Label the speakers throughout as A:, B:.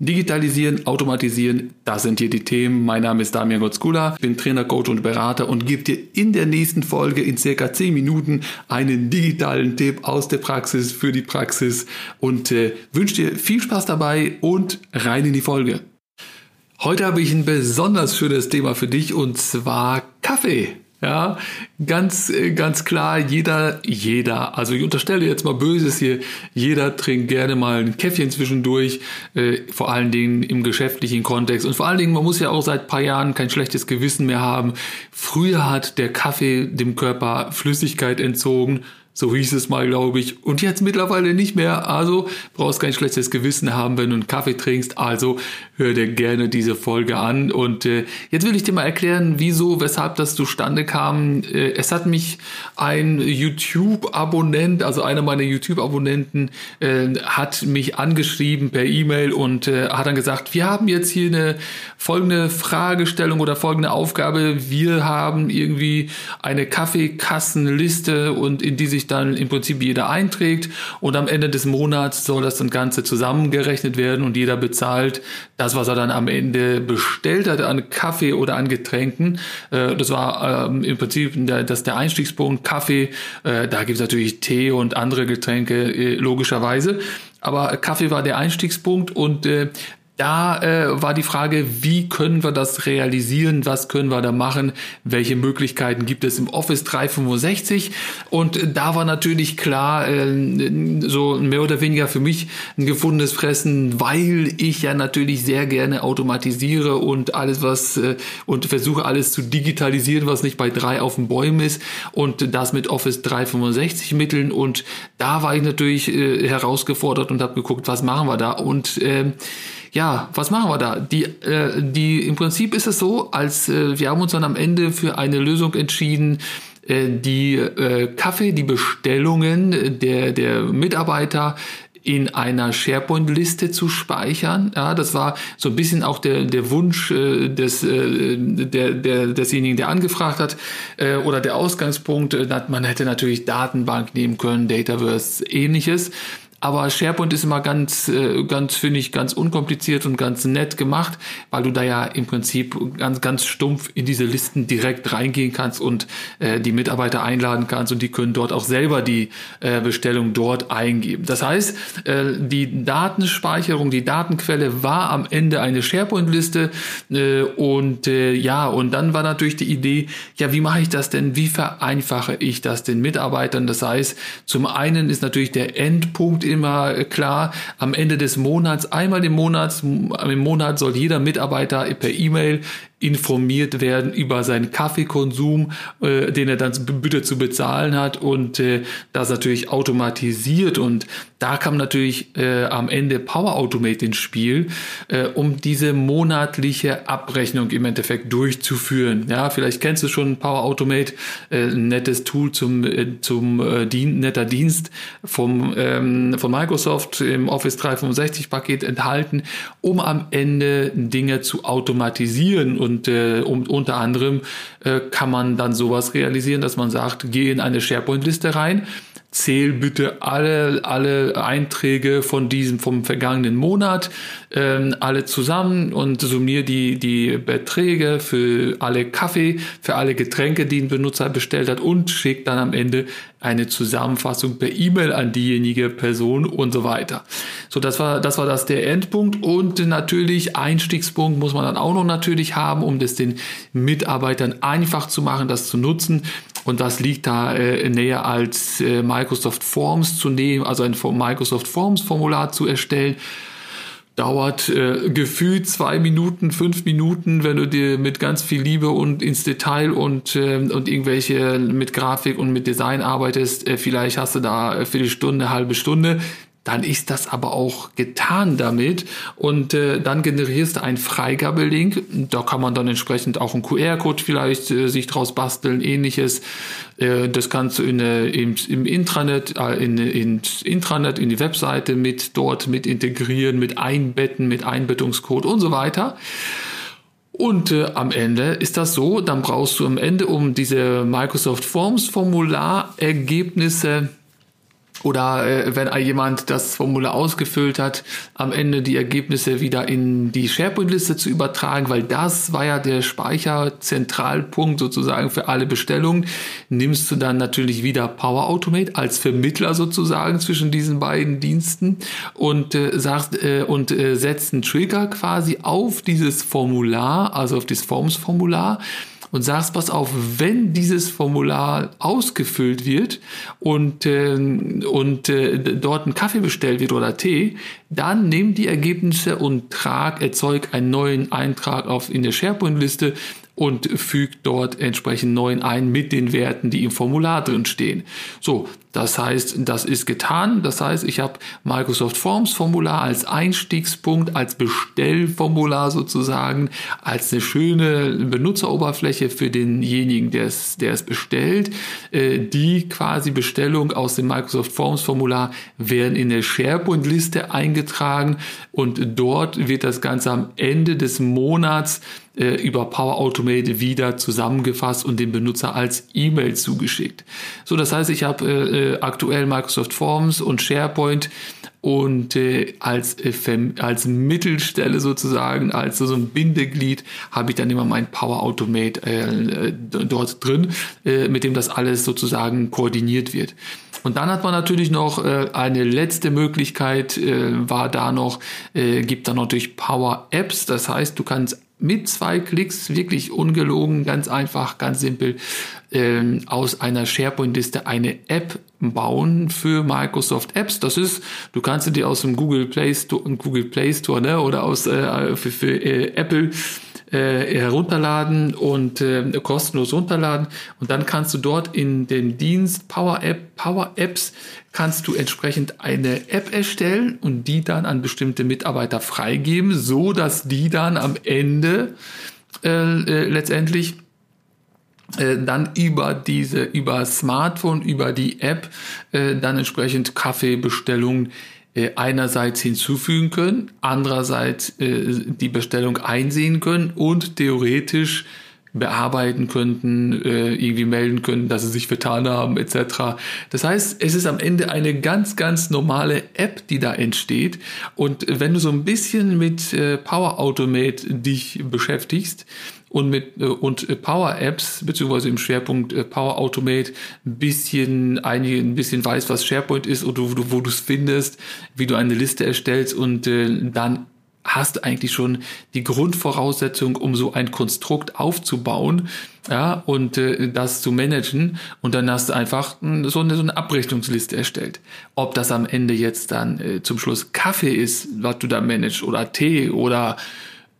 A: Digitalisieren, automatisieren, das sind hier die Themen. Mein Name ist Damian Gotzkula, bin Trainer, Coach und Berater und gebe dir in der nächsten Folge in circa 10 Minuten einen digitalen Tipp aus der Praxis für die Praxis und äh, wünsche dir viel Spaß dabei und rein in die Folge. Heute habe ich ein besonders schönes Thema für dich und zwar Kaffee. Ja, ganz, äh, ganz klar, jeder, jeder, also ich unterstelle jetzt mal Böses hier, jeder trinkt gerne mal ein Käffchen zwischendurch, äh, vor allen Dingen im geschäftlichen Kontext. Und vor allen Dingen, man muss ja auch seit paar Jahren kein schlechtes Gewissen mehr haben. Früher hat der Kaffee dem Körper Flüssigkeit entzogen, so hieß es mal, glaube ich. Und jetzt mittlerweile nicht mehr. Also brauchst kein schlechtes Gewissen haben, wenn du einen Kaffee trinkst. Also hör dir gerne diese Folge an. Und äh, jetzt will ich dir mal erklären, wieso, weshalb das zustande kam. Äh, es hat mich ein YouTube-Abonnent, also einer meiner YouTube-Abonnenten, äh, hat mich angeschrieben per E-Mail und äh, hat dann gesagt, wir haben jetzt hier eine folgende Fragestellung oder folgende Aufgabe. Wir haben irgendwie eine Kaffeekassenliste und in die sich dann im Prinzip jeder einträgt und am Ende des Monats soll das dann Ganze zusammengerechnet werden und jeder bezahlt das, was er dann am Ende bestellt hat an Kaffee oder an Getränken. Äh, das war ähm, im Prinzip das der Einstiegspunkt Kaffee. Äh, da gibt es natürlich Tee und andere Getränke äh, logischerweise. Aber Kaffee war der Einstiegspunkt und äh, da äh, war die Frage, wie können wir das realisieren, was können wir da machen, welche Möglichkeiten gibt es im Office 365 und da war natürlich klar, äh, so mehr oder weniger für mich ein gefundenes Fressen, weil ich ja natürlich sehr gerne automatisiere und alles was äh, und versuche alles zu digitalisieren, was nicht bei drei auf den Bäumen ist. Und das mit Office 365 Mitteln. Und da war ich natürlich äh, herausgefordert und habe geguckt, was machen wir da? Und äh, ja, was machen wir da? Die, äh, die, Im Prinzip ist es so, als äh, wir haben uns dann am Ende für eine Lösung entschieden, äh, die äh, Kaffee, die Bestellungen der, der Mitarbeiter in einer SharePoint-Liste zu speichern. Ja, das war so ein bisschen auch der, der Wunsch äh, des, äh, der, der, desjenigen, der angefragt hat, äh, oder der Ausgangspunkt. Äh, man hätte natürlich Datenbank nehmen können, Dataverse, ähnliches. Aber SharePoint ist immer ganz, äh, ganz, finde ich, ganz unkompliziert und ganz nett gemacht, weil du da ja im Prinzip ganz, ganz stumpf in diese Listen direkt reingehen kannst und äh, die Mitarbeiter einladen kannst und die können dort auch selber die äh, Bestellung dort eingeben. Das heißt, äh, die Datenspeicherung, die Datenquelle war am Ende eine SharePoint-Liste äh, und äh, ja, und dann war natürlich die Idee, ja, wie mache ich das denn? Wie vereinfache ich das den Mitarbeitern? Das heißt, zum einen ist natürlich der Endpunkt immer klar, am Ende des Monats, einmal im Monat, im Monat soll jeder Mitarbeiter per E-Mail informiert werden über seinen Kaffeekonsum, äh, den er dann bitte zu bezahlen hat. Und äh, das natürlich automatisiert. Und da kam natürlich äh, am Ende Power Automate ins Spiel, äh, um diese monatliche Abrechnung im Endeffekt durchzuführen. Ja, vielleicht kennst du schon Power Automate, äh, ein nettes Tool zum äh, zum äh, Dien netter Dienst vom ähm, von Microsoft im Office 365 Paket enthalten, um am Ende Dinge zu automatisieren. Und äh, um, unter anderem äh, kann man dann sowas realisieren, dass man sagt, geh in eine SharePoint-Liste rein, zähl bitte alle, alle Einträge von diesem, vom vergangenen Monat, ähm, alle zusammen und summier die, die Beträge für alle Kaffee, für alle Getränke, die ein Benutzer bestellt hat und schick dann am Ende eine Zusammenfassung per E-Mail an diejenige Person und so weiter. So, das war, das war das der Endpunkt und natürlich Einstiegspunkt muss man dann auch noch natürlich haben, um das den Mitarbeitern einfach zu machen, das zu nutzen. Und das liegt da äh, näher als äh, Microsoft Forms zu nehmen, also ein Microsoft Forms Formular zu erstellen. Dauert äh, gefühlt zwei Minuten, fünf Minuten, wenn du dir mit ganz viel Liebe und ins Detail und, äh, und irgendwelche mit Grafik und mit Design arbeitest. Äh, vielleicht hast du da für die Stunde, halbe Stunde dann ist das aber auch getan damit und äh, dann generierst du einen Freigabelink. Da kann man dann entsprechend auch einen QR-Code vielleicht äh, sich draus basteln, ähnliches. Äh, das kannst du in, äh, im, Intranet, äh, in, ins Intranet, in die Webseite mit dort mit integrieren, mit einbetten, mit Einbettungscode und so weiter. Und äh, am Ende ist das so, dann brauchst du am Ende, um diese Microsoft Forms Formular Ergebnisse oder äh, wenn jemand das Formular ausgefüllt hat, am Ende die Ergebnisse wieder in die SharePoint-Liste zu übertragen, weil das war ja der Speicherzentralpunkt sozusagen für alle Bestellungen, nimmst du dann natürlich wieder Power Automate als Vermittler sozusagen zwischen diesen beiden Diensten und äh, sagst äh, und äh, setzt einen Trigger quasi auf dieses Formular, also auf das Forms-Formular und sagst, pass auf, wenn dieses Formular ausgefüllt wird und, äh, und äh, dort ein Kaffee bestellt wird oder Tee, dann nimm die Ergebnisse und trag, erzeug einen neuen Eintrag auf in der SharePoint-Liste und fügt dort entsprechend neuen ein mit den Werten, die im Formular drin stehen. So, das heißt, das ist getan. Das heißt, ich habe Microsoft Forms Formular als Einstiegspunkt, als Bestellformular sozusagen, als eine schöne Benutzeroberfläche für denjenigen, der es, der es bestellt. Äh, die quasi Bestellung aus dem Microsoft Forms Formular werden in der SharePoint-Liste eingetragen und dort wird das Ganze am Ende des Monats äh, über Power Automate wieder zusammengefasst und dem Benutzer als E-Mail zugeschickt. So, das heißt, ich habe äh, äh, aktuell Microsoft Forms und SharePoint und äh, als, äh, als Mittelstelle sozusagen, als so ein Bindeglied, habe ich dann immer mein Power Automate äh, dort drin, äh, mit dem das alles sozusagen koordiniert wird. Und dann hat man natürlich noch äh, eine letzte Möglichkeit, äh, war da noch, äh, gibt da natürlich Power Apps. Das heißt, du kannst mit zwei Klicks, wirklich ungelogen, ganz einfach, ganz simpel, ähm, aus einer SharePoint-Liste eine App bauen für Microsoft Apps. Das ist, du kannst dir aus dem Google Play Store, Google Play Store ne, oder aus äh, für, für äh, Apple äh, herunterladen und äh, kostenlos runterladen. Und dann kannst du dort in dem Dienst Power App Power Apps kannst du entsprechend eine App erstellen und die dann an bestimmte Mitarbeiter freigeben, so dass die dann am Ende äh, äh, letztendlich äh, dann über diese, über Smartphone, über die App, äh, dann entsprechend Kaffeebestellungen einerseits hinzufügen können, andererseits äh, die Bestellung einsehen können und theoretisch bearbeiten könnten, äh, irgendwie melden können, dass sie sich vertan haben, etc. Das heißt, es ist am Ende eine ganz, ganz normale App, die da entsteht. Und wenn du so ein bisschen mit äh, Power Automate dich beschäftigst, und mit äh, und äh, Power Apps beziehungsweise im Schwerpunkt äh, Power Automate ein bisschen einige ein bisschen weiß, was SharePoint ist oder wo du wo du es findest, wie du eine Liste erstellst und äh, dann hast eigentlich schon die Grundvoraussetzung, um so ein Konstrukt aufzubauen, ja, und äh, das zu managen. Und dann hast du einfach hm, so eine, so eine Abrechnungsliste erstellt. Ob das am Ende jetzt dann äh, zum Schluss Kaffee ist, was du da managst, oder Tee oder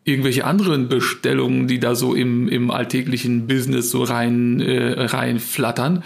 A: irgendwelche anderen Bestellungen, die da so im, im alltäglichen Business so rein, äh, rein flattern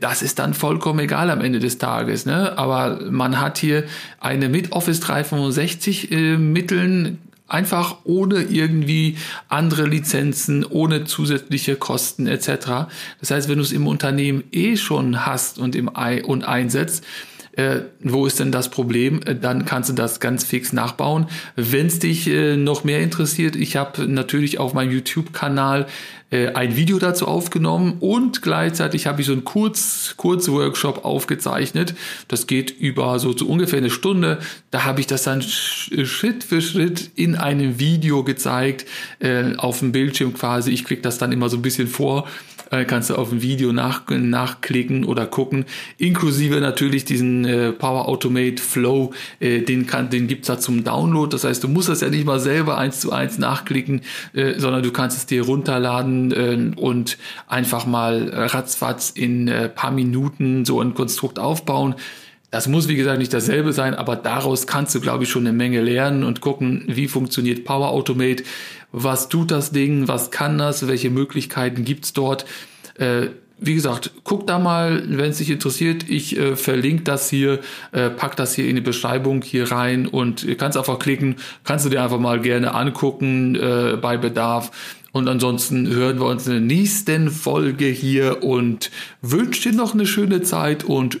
A: das ist dann vollkommen egal am Ende des Tages. Ne? Aber man hat hier eine mit Office 365 äh, Mitteln einfach ohne irgendwie andere Lizenzen, ohne zusätzliche Kosten etc. Das heißt, wenn du es im Unternehmen eh schon hast und im und einsetzt, äh, wo ist denn das Problem? Äh, dann kannst du das ganz fix nachbauen. Wenn es dich äh, noch mehr interessiert, ich habe natürlich auf meinem YouTube-Kanal äh, ein Video dazu aufgenommen und gleichzeitig habe ich so einen Kurz, Kurzworkshop aufgezeichnet. Das geht über so, so ungefähr eine Stunde. Da habe ich das dann Schritt für Schritt in einem Video gezeigt, äh, auf dem Bildschirm quasi. Ich klicke das dann immer so ein bisschen vor äh, kannst du auf ein Video nach, nachklicken oder gucken. Inklusive natürlich diesen äh, Power Automate Flow, äh, den, kann, den gibt's da zum Download. Das heißt, du musst das ja nicht mal selber eins zu eins nachklicken, äh, sondern du kannst es dir runterladen äh, und einfach mal ratzfatz in äh, paar Minuten so ein Konstrukt aufbauen. Das muss, wie gesagt, nicht dasselbe sein, aber daraus kannst du, glaube ich, schon eine Menge lernen und gucken, wie funktioniert Power Automate, was tut das Ding, was kann das, welche Möglichkeiten gibt's dort. Äh, wie gesagt, guck da mal, wenn es dich interessiert. Ich äh, verlinke das hier, äh, pack das hier in die Beschreibung hier rein und kannst einfach klicken, kannst du dir einfach mal gerne angucken äh, bei Bedarf. Und ansonsten hören wir uns in der nächsten Folge hier und wünsche dir noch eine schöne Zeit und